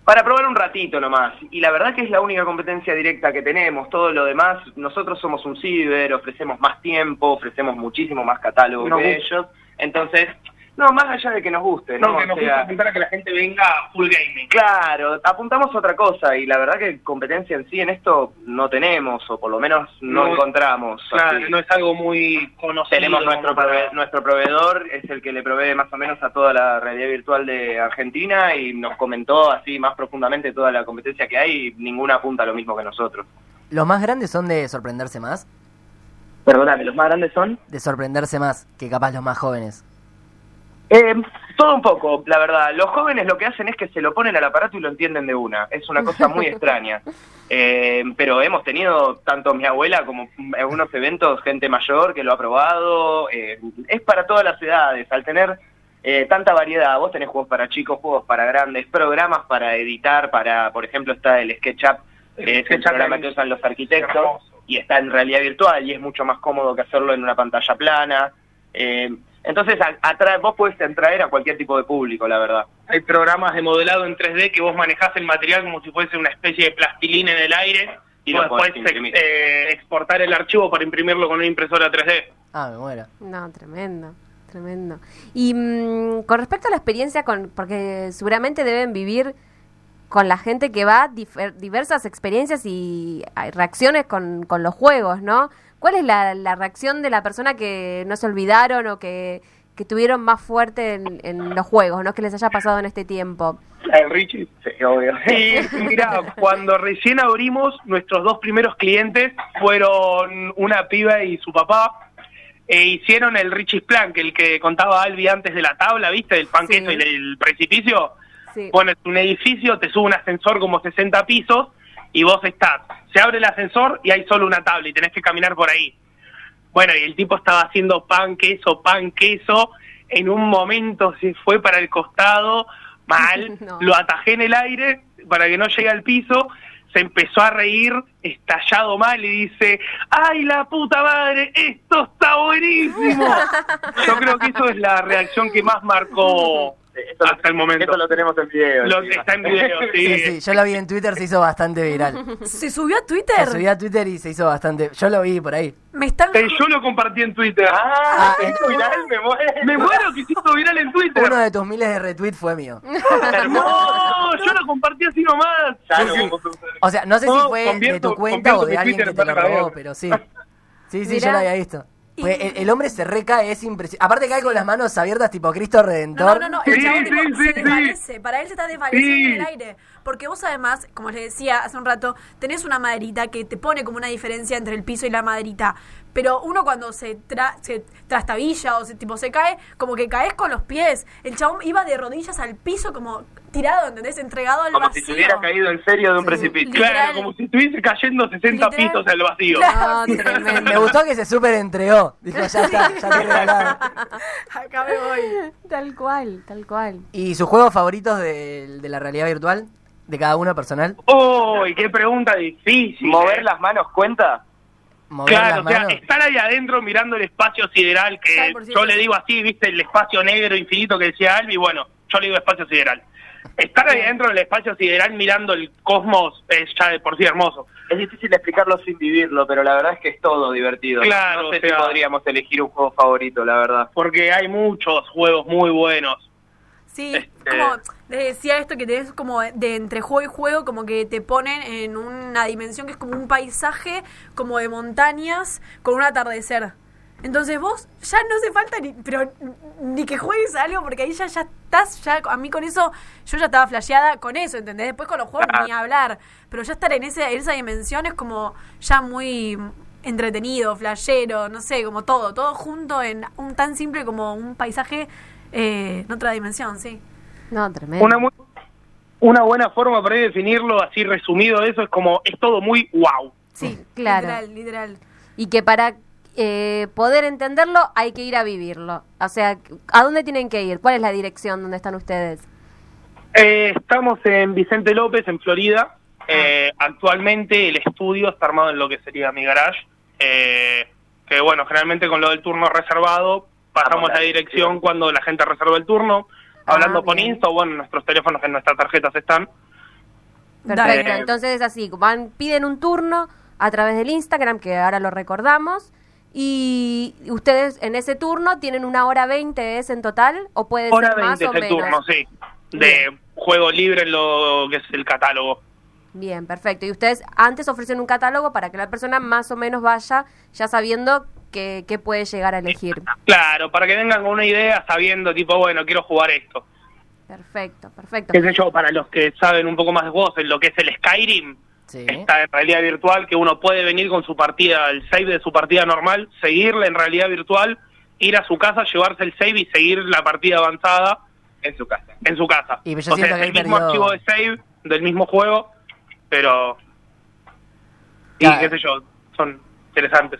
para probar un ratito nomás. Y la verdad que es la única competencia directa que tenemos. Todo lo demás, nosotros somos un ciber, ofrecemos más tiempo, ofrecemos muchísimo más catálogo Nos que ellos. Entonces, no, más allá de que nos guste, ¿no? No, que O nos sea, gusta apuntar a que la gente venga full gaming. Claro, apuntamos a otra cosa y la verdad que competencia en sí en esto no tenemos o por lo menos no, No, encontramos. Claro, así. no es algo muy conocido. Tenemos nuestro, prove- nuestro proveedor, es el que le provee más o menos a toda la realidad virtual de Argentina y nos comentó así más profundamente toda la competencia que hay y ninguna apunta a lo mismo que nosotros. Los más grandes son de sorprenderse más. Perdóname, ¿los más grandes son? De sorprenderse más que capaz los más jóvenes. Eh, todo un poco, la verdad. Los jóvenes lo que hacen es que se lo ponen al aparato y lo entienden de una. Es una cosa muy extraña. Eh, pero hemos tenido, tanto mi abuela como en algunos eventos, gente mayor que lo ha probado. Eh, es para todas las edades. Al tener eh, tanta variedad, vos tenés juegos para chicos, juegos para grandes, programas para editar, para, por ejemplo, está el SketchUp, que es el SketchUp programa que usan los arquitectos, hermoso. Y está en realidad virtual y es mucho más cómodo que hacerlo en una pantalla plana. Eh, entonces, atrae- vos podés atraer a cualquier tipo de público, la verdad. Hay programas de modelado en 3D que vos manejás el material como si fuese una especie de plastilina en el aire Y después podés imprimir. eh, exportar el archivo para imprimirlo con una impresora 3D. Ah, me muero. No, tremendo, tremendo. Y mm, con respecto a la experiencia, con porque seguramente deben vivir con la gente que va difer- diversas experiencias y hay reacciones con, con los juegos, ¿no? ¿Cuál es la, la reacción de la persona que no se olvidaron o que, que tuvieron más fuerte en, en los juegos, ¿no? Que les haya pasado en este tiempo. El Richie. Sí, obvio. Sí, mira, cuando recién abrimos, nuestros dos primeros clientes fueron una piba y su papá. E hicieron el Richie's Plan, que el que contaba Albi antes de la tabla, ¿viste? Del panqueto Sí. y del precipicio. Sí. Pones un edificio, te sube un ascensor como 60 pisos y vos estás. Se abre el ascensor y hay solo una tabla y tenés que caminar por ahí. Bueno, y el tipo estaba haciendo pan, queso, pan, queso. En un momento se fue para el costado, mal, No. lo atajé en el aire para que no llegue al piso. Se empezó a reír, estallado mal, y dice: ¡Ay, la puta madre! ¡Esto está buenísimo! Yo creo que eso es la reacción que más marcó Lo- hasta el momento. Esto lo tenemos en video. Lo- está en video, sí. Sí, sí, yo lo vi en Twitter, se hizo bastante viral. ¿Se subió a Twitter? subí a Twitter y se hizo bastante. Yo lo vi por ahí. Me están... Eh, Yo lo compartí en Twitter. Ah, se hizo viral, me muero. Me muero que se hizo viral en Twitter. Uno de tus miles de retweets fue mío. No, yo lo compartí así nomás. Sí, sí. O sea, no sé si No, fue de tu cuenta o de alguien que te lo robó, pero sí. Sí, sí, Mirá. yo lo había visto. Porque el, el hombre se recae, es impresionante. Aparte cae con las manos abiertas tipo Cristo No, Redentor. no, no, el Sí, chabón sí, tipo, sí, se sí. desvanece. Para él se está desvaneciendo Sí. en el aire. Porque vos además, como les decía hace un rato, tenés una maderita que te pone como una diferencia entre el piso y la maderita. Pero uno cuando se, tra- se trastabilla o se, tipo se cae, como que caes con los pies. El chabón iba de rodillas al piso como tirado, ¿entendés? Entregado al Como si vacío. se hubiera caído en serio de un Sí. precipicio. Literal. Claro, como si estuviese cayendo 60 Literal. pisos al vacío. No, tremendo. Me gustó que se súper entregó. Dijo, ya está, ya te regalado. Acá me voy. Tal cual, tal cual. ¿Y sus juegos favoritos de, de la realidad virtual? ¿De cada uno personal? ¡Uy, qué pregunta difícil! ¿Mover las manos cuenta? ¿Mover Claro, las o sea, manos? estar ahí adentro mirando el espacio sideral, que yo le digo así, viste, el espacio negro infinito que decía Albi, bueno, yo le digo espacio sideral. Estar ahí adentro del espacio sideral mirando el cosmos es ya de por sí hermoso. Es difícil explicarlo sin vivirlo, pero la verdad es que es todo divertido. Claro, no sé o sea- si podríamos elegir un juego favorito, la verdad. Porque hay muchos juegos muy buenos. Sí, Este- como les decía esto que tenés como de entre juego y juego, como que te ponen en una dimensión que es como un paisaje como de montañas con un atardecer. Entonces vos ya no hace falta ni, pero ni que juegues algo porque ahí ya, ya estás, ya a mí con eso, yo ya estaba flasheada con eso, ¿entendés? Después con los juegos ni hablar, pero ya estar en, ese, en esa dimensión es como ya muy entretenido, flashero, no sé, como todo, todo junto en un tan simple como un paisaje eh, en otra dimensión, sí. No, tremendo. Una, muy- una buena forma para definirlo, así resumido eso, es como, es todo muy wow. Sí, Claro. literal, literal. Y que para eh, poder entenderlo hay que ir a vivirlo. O sea, ¿a dónde tienen que ir? ¿Cuál es la dirección donde están ustedes? Eh, estamos en Vicente López, en Florida. Eh, actualmente el estudio está armado en lo que sería mi garage. Eh, que bueno, generalmente con lo del turno reservado, pasamos la dirección cuando la gente reserva el turno. Hablando por bien. Insta, o bueno, nuestros teléfonos en nuestras tarjetas están. Perfecto. Dale. Entonces es así, van, piden un turno a través del Instagram, que ahora lo recordamos, y ustedes en ese turno tienen una hora 20 es en total, o puede Hora ser más 20 o es el menos. turno, sí. De juego libre en lo que es el catálogo. Bien, perfecto. Y ustedes antes ofrecen un catálogo para que la persona más o menos vaya ya sabiendo que, que puede llegar a elegir. Claro, para que vengan con una idea sabiendo, tipo, bueno, quiero jugar esto. Perfecto, perfecto. qué sé yo, para los que saben un poco más de juegos, en lo que es el Skyrim, Sí. está en realidad virtual, que uno puede venir con su partida, el save de su partida normal, seguirla en realidad virtual, ir a su casa, llevarse el save y seguir la partida avanzada En su casa. en su casa. Y yo o sea, es el mismo archivo de save del mismo juego, pero... Y Claro. qué sé yo, son interesantes.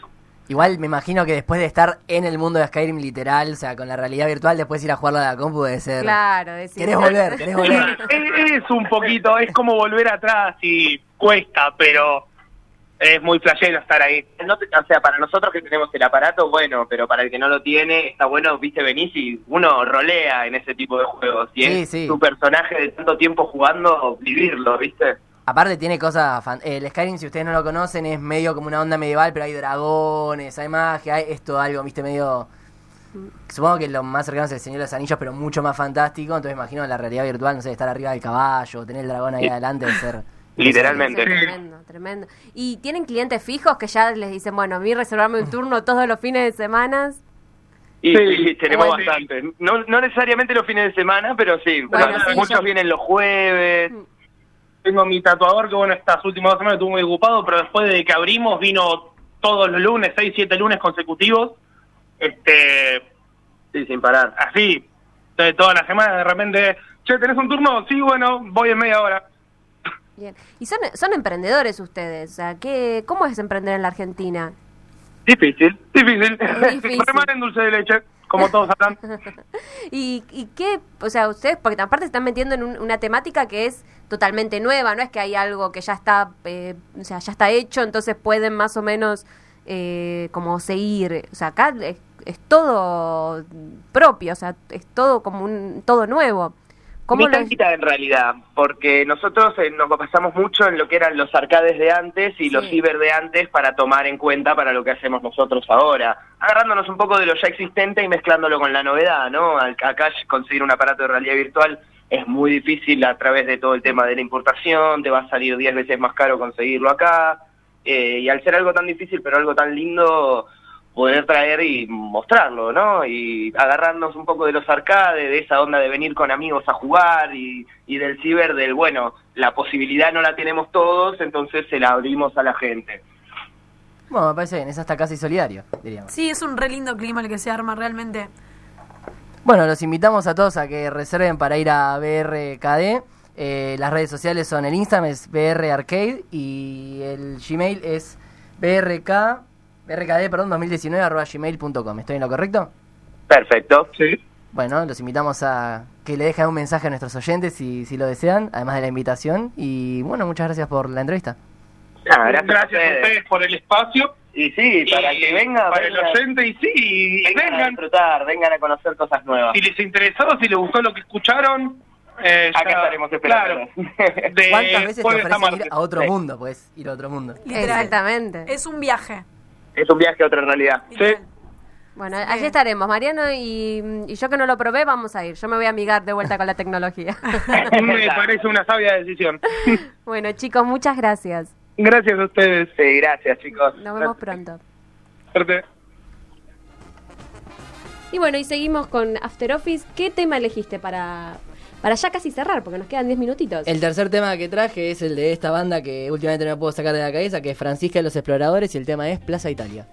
Igual me imagino que después de estar en el mundo de Skyrim literal, o sea, con la realidad virtual, después ir a jugarlo a la compu debe ser... Claro, decir- Querés volver, querés volver. es, es un poquito, es como volver atrás y cuesta, pero es muy playero estar ahí. No te- o sea, para nosotros que tenemos el aparato, bueno, pero para el que no lo tiene, está bueno, viste, venís y uno rolea en ese tipo de juegos. Y Sí, es sí. tu personaje de tanto tiempo jugando, vivirlo, viste. Aparte tiene cosas... fan- El Skyrim, si ustedes no lo conocen, es medio como una onda medieval, pero hay dragones, hay magia, hay esto algo, viste, medio... Supongo que lo más cercano es el Señor de los Anillos, pero mucho más fantástico. Entonces imagino la realidad virtual, no sé, estar arriba del caballo, tener el dragón ahí Sí. adelante, de ser... Literalmente. Sí, tremendo, tremendo. ¿Y tienen clientes fijos que ya les dicen, bueno, a mí reservarme un turno todos los fines de semana? Y Sí, sí, tenemos bastante. No, no necesariamente los fines de semana, pero sí. Bueno, Muchos- sí, muchos yo- vienen los jueves. Tengo mi tatuador que, bueno, estas últimas dos semanas estuvo muy ocupado, pero después de que abrimos vino todos los lunes, seis, siete lunes consecutivos. Este, Sí, sin parar. así, de toda la semana, de repente, che, ¿tenés un turno? Sí, bueno, voy en media hora. Bien. Y son, son emprendedores ustedes, o sea, ¿qué, ¿cómo es emprender en la Argentina? Difícil. Difícil. Difícil. Remar en dulce de leche, como todos hablan. ¿Y, y qué, o sea, ustedes, porque aparte se están metiendo en un- una temática que es totalmente nueva, no es que hay algo que ya está, eh, o sea, ya está hecho, entonces pueden más o menos eh, como seguir, o sea, acá es, es todo propio, o sea, es todo como un, todo nuevo. ¿Cómo lo en realidad, porque nosotros eh, nos basamos mucho en lo que eran los arcades de antes y los ciber de antes para tomar en cuenta para lo que hacemos nosotros ahora, agarrándonos un poco de lo ya existente y mezclándolo con la novedad, ¿no? Acá conseguir un aparato de realidad virtual es muy difícil a través de todo el tema de la importación, te va a salir 10 veces más caro conseguirlo acá, eh, y al ser algo tan difícil pero algo tan lindo, poder traer y mostrarlo, ¿no? Y agarrarnos un poco de los arcades, de esa onda de venir con amigos a jugar y, y del ciber, del, bueno, la posibilidad no la tenemos todos, entonces se la abrimos a la gente. Bueno, me parece bien, es hasta casi solidario, diríamos. Sí, es un re lindo clima el que se arma realmente. Bueno, los invitamos a todos a que reserven para ir a BRKD. Eh, las redes sociales son el Instagram es BR Arcade y el Gmail es BRK, BRKD, perdón, 2019 arroba gmail.com. ¿Estoy en lo correcto? Perfecto. Sí. Bueno, los invitamos a que le dejen un mensaje a nuestros oyentes si, si lo desean, además de la invitación. Y bueno, muchas gracias por la entrevista. Ah, gracias, Gracias a ustedes por el espacio. Y sí, para Y que venga, Para el venga, oyente, y sí, y vengan a vengan. disfrutar, vengan a conocer cosas nuevas. Si les interesó, si les gustó lo que escucharon, eh, Acá ya- estaremos esperando. Claro. De ¿Cuántas veces te ofrecen ir a otro Sí. mundo? Pues ir a otro mundo. Literal. Exactamente. Es un viaje. Es un viaje a otra realidad. literal. Bueno, allí estaremos, Mariano y, y yo que no lo probé, vamos a ir. Yo me voy a amigar de vuelta con la tecnología. Me parece una sabia decisión. bueno, chicos, muchas gracias. Gracias a ustedes. Sí, gracias chicos. Nos vemos pronto. Suerte. Y bueno, y seguimos con After Office. ¿Qué tema elegiste para, para ya casi cerrar? Porque nos quedan 10 minutitos. El tercer tema que traje es el de esta banda que últimamente no me puedo sacar de la cabeza, que es Francisca y los Exploradores, y el tema es Plaza Italia.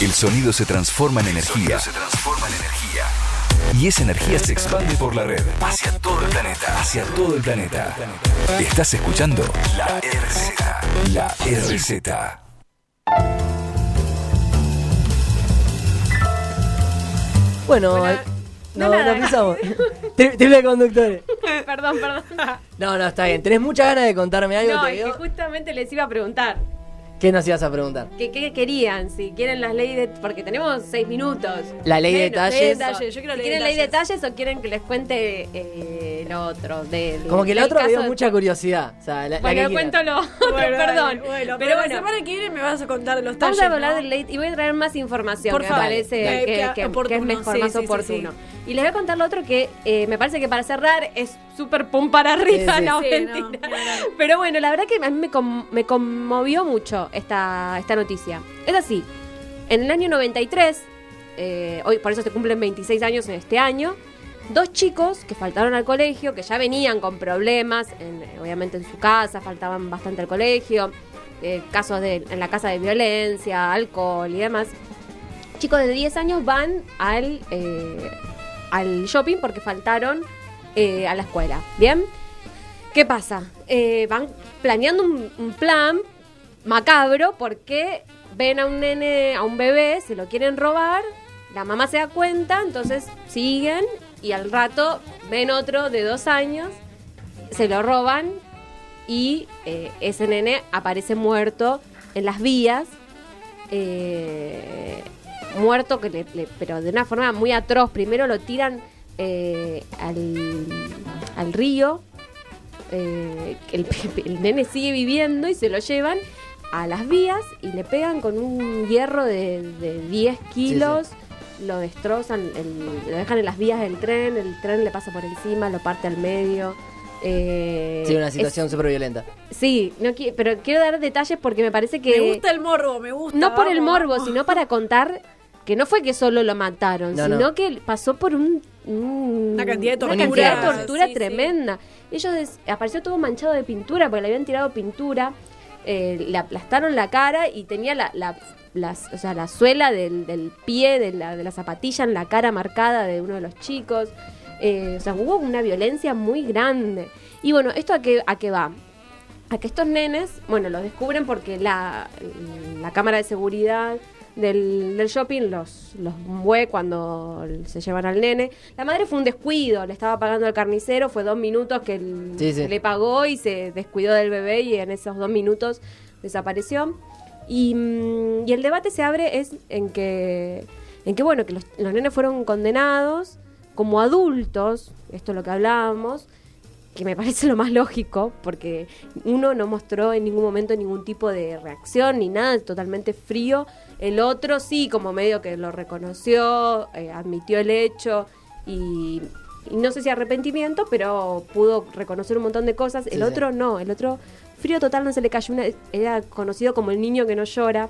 El sonido se transforma en energía. se transforma en energía. Y esa energía se expande por la red hacia todo el planeta. Hacia todo el planeta. Estás escuchando la RZ. La RZ. Bueno, al- no no, nada. no pisamos. Tri- Triple conductores. perdón, perdón. No, no, está bien. ¿Tenés muchas ganas de contarme algo? No, te es que justamente les iba a preguntar. ¿Qué nos ibas a preguntar? ¿Qué, qué querían? Si quieren las leyes de... Porque tenemos seis minutos. La ley de Menos, detalles. ley de detalles, yo quiero Si ley ¿Quieren de ley de detalles. detalles o quieren que les cuente eh, lo otro? De, de- Como que el otro me dio de- mucha curiosidad. O sea, la, la Bueno, quieras. cuéntalo. Bueno, Perdón. bueno, pero pero bueno. la semana que viene me vas a contar los Vamos talles. a hablar ¿no? del late y voy a traer más información Por que favor. me parece que, Que- que- que que es mejor, sí, más sí, sí, oportuno. sí. Y les voy a contar lo otro que eh, me parece que para cerrar es súper pum para arriba, Sí, sí. no, Sí, mentira. no, claro. Pero bueno, la verdad que a mí me, con- me conmovió mucho esta, esta noticia. Es así, en el año 93, eh, hoy por eso se cumplen 26 años en este año, dos chicos que faltaron al colegio, que ya venían con problemas, en- obviamente en su casa, faltaban bastante al colegio, eh, casos de, en la casa de violencia, alcohol y demás. Chicos de 10 años van al, eh, al shopping porque faltaron eh, a la escuela. ¿Bien? ¿Qué pasa? Eh, van planeando un, plan macabro porque ven a un nene, a un bebé, se lo quieren robar, la mamá se da cuenta, entonces siguen y al rato ven otro de dos años, se lo roban y eh, ese nene aparece muerto en las vías, muerto, que le- le- pero de una forma muy atroz. Primero lo tiran eh, al, al río, eh, el, el nene sigue viviendo y se lo llevan a las vías y le pegan con un hierro de, de 10 kilos. Lo destrozan, el- lo dejan en las vías del tren, el tren le pasa por encima, lo parte al medio. eh, Sí, una situación súper violenta. Sí, no qui- pero quiero dar detalles porque me parece que... Me gusta el morbo, me gusta. No por el morbo, sino para contar que no fue que solo lo mataron, No, sino no. que pasó por un, un- Una cantidad de una tortura. cantidad de tortura Sí, sí. tremenda. Ellos des- apareció todo manchado de pintura porque le habían tirado pintura, eh, le aplastaron la cara y tenía la, la, las- o sea, la suela del, del pie de la, de la zapatilla en la cara marcada de uno de los chicos. Eh, o sea, hubo una violencia muy grande. Y bueno, ¿esto a qué, a qué va? a que estos nenes, bueno, los descubren porque la, la cámara de seguridad del, del shopping los, los mueve cuando se llevan al nene. La madre fue un descuido, le estaba pagando al carnicero, fue dos minutos que el- Sí, sí. se le pagó y se descuidó del bebé y en esos dos minutos desapareció. Y, mm, y el debate se abre es en que, en que bueno, que los, los nenes fueron condenados como adultos, esto es lo que hablábamos, que me parece lo más lógico, porque uno no mostró en ningún momento ningún tipo de reacción ni nada, totalmente frío. El otro sí, como medio que lo reconoció, eh, admitió el hecho y, y no sé si arrepentimiento, pero pudo reconocer un montón de cosas. El Sí, otro no, el otro frío total no se le cayó una, era conocido como el niño que no llora.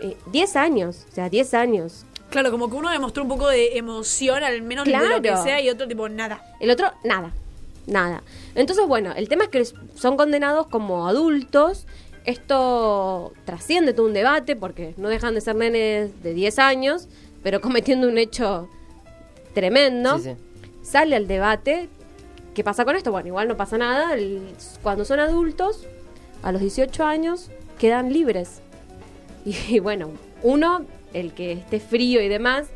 Eh, 10 años, o sea, 10 años. Claro, como que uno demostró un poco de emoción, al menos de lo que sea, y otro tipo, nada. El otro, nada. Nada. Entonces, bueno, el tema es que son condenados como adultos. Esto trasciende todo un debate porque no dejan de ser nenes de 10 años, pero cometiendo un hecho tremendo. Sí, sí. Sale al debate. ¿Qué pasa con esto? Bueno, igual no pasa nada. El- cuando son adultos, a los 18 años, quedan libres. Y, bueno, uno, el que esté frío y demás,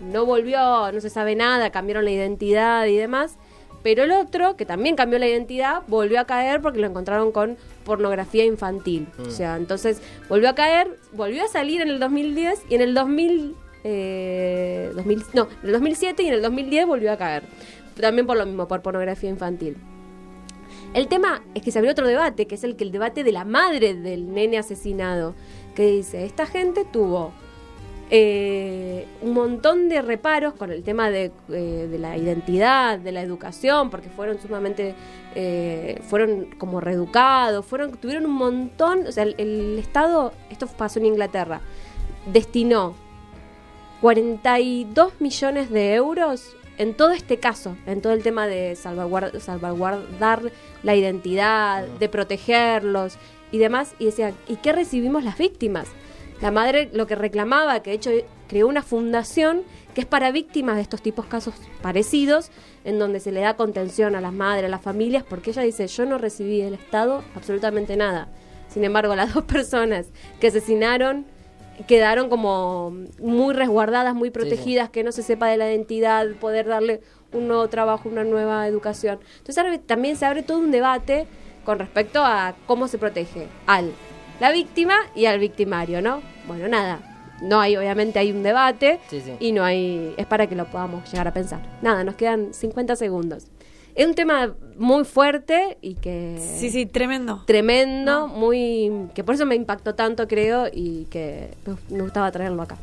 no volvió, no se sabe nada, cambiaron la identidad y demás. Pero el otro, que también cambió la identidad, volvió a caer porque lo encontraron con pornografía infantil. O sea, entonces volvió a caer, volvió a salir en el 2010 y en el 2000, eh, 2000 no, en el 2007 y en el 2010 volvió a caer. También por lo mismo, por pornografía infantil. El tema es que se abrió otro debate, que es el que el debate de la madre del nene asesinado, que dice, esta gente tuvo eh, un montón de reparos con el tema de, eh, de la identidad, de la educación, porque fueron sumamente, eh, fueron como reeducados, fueron, tuvieron un montón, o sea, el, el Estado, esto pasó en Inglaterra, destinó 42 millones de euros en todo este caso, en todo el tema de salvaguard- salvaguardar la identidad, de protegerlos y demás, y decía, ¿y qué recibimos las víctimas? La madre lo que reclamaba, que de hecho creó una fundación que es para víctimas de estos tipos casos parecidos, en donde se le da contención a las madres, a las familias, porque ella dice, yo no recibí del Estado absolutamente nada. Sin embargo, las dos personas que asesinaron quedaron como muy resguardadas, muy protegidas, que no se sepa de la identidad, poder darle un nuevo trabajo, una nueva educación. Entonces también se abre todo un debate con respecto a cómo se protege al la víctima y al victimario, ¿no? Bueno, nada. No hay, obviamente hay un debate Sí, sí. y no hay, es para que lo podamos llegar a pensar. Nada, nos quedan 50 segundos. Es un tema muy fuerte y que Sí, sí, tremendo. tremendo, muy que por eso me impactó tanto, creo, y que pues, me gustaba traerlo acá.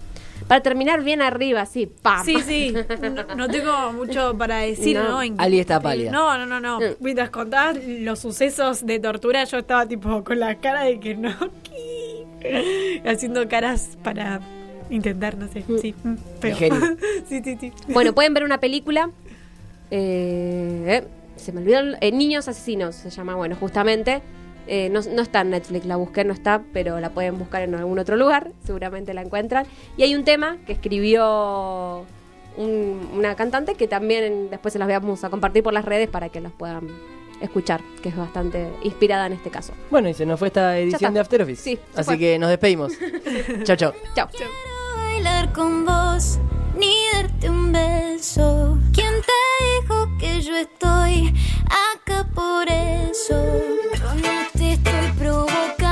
Para terminar bien arriba, sí, ¡pam! Sí, sí. No, no tengo mucho para decir, No. ¿no? En- Ali está pálida. No, no, no, no. Mm. Mientras contabas los sucesos de tortura, yo estaba tipo con la cara de que no. Haciendo caras para intentar, no sé. Sí, mm, pero. Digerir. sí, sí, sí. Bueno, pueden ver una película. eh, eh, se me olvidó. eh, Niños Asesinos se llama, bueno, justamente. Eh, no, no está en Netflix, la busqué, no está, pero la pueden buscar en algún otro lugar, seguramente la encuentran. Y hay un tema que escribió un- una cantante que también después se las vamos a compartir por las redes para que las puedan escuchar, que es bastante inspirada en este caso. Bueno, y se nos fue esta edición de After Office. Sí, se Así fue. que nos despedimos. chao, chao. Chao bailar con vos ni darte un beso. ¿Quién te dijo que yo estoy acá por eso? Yo no te estoy provocando.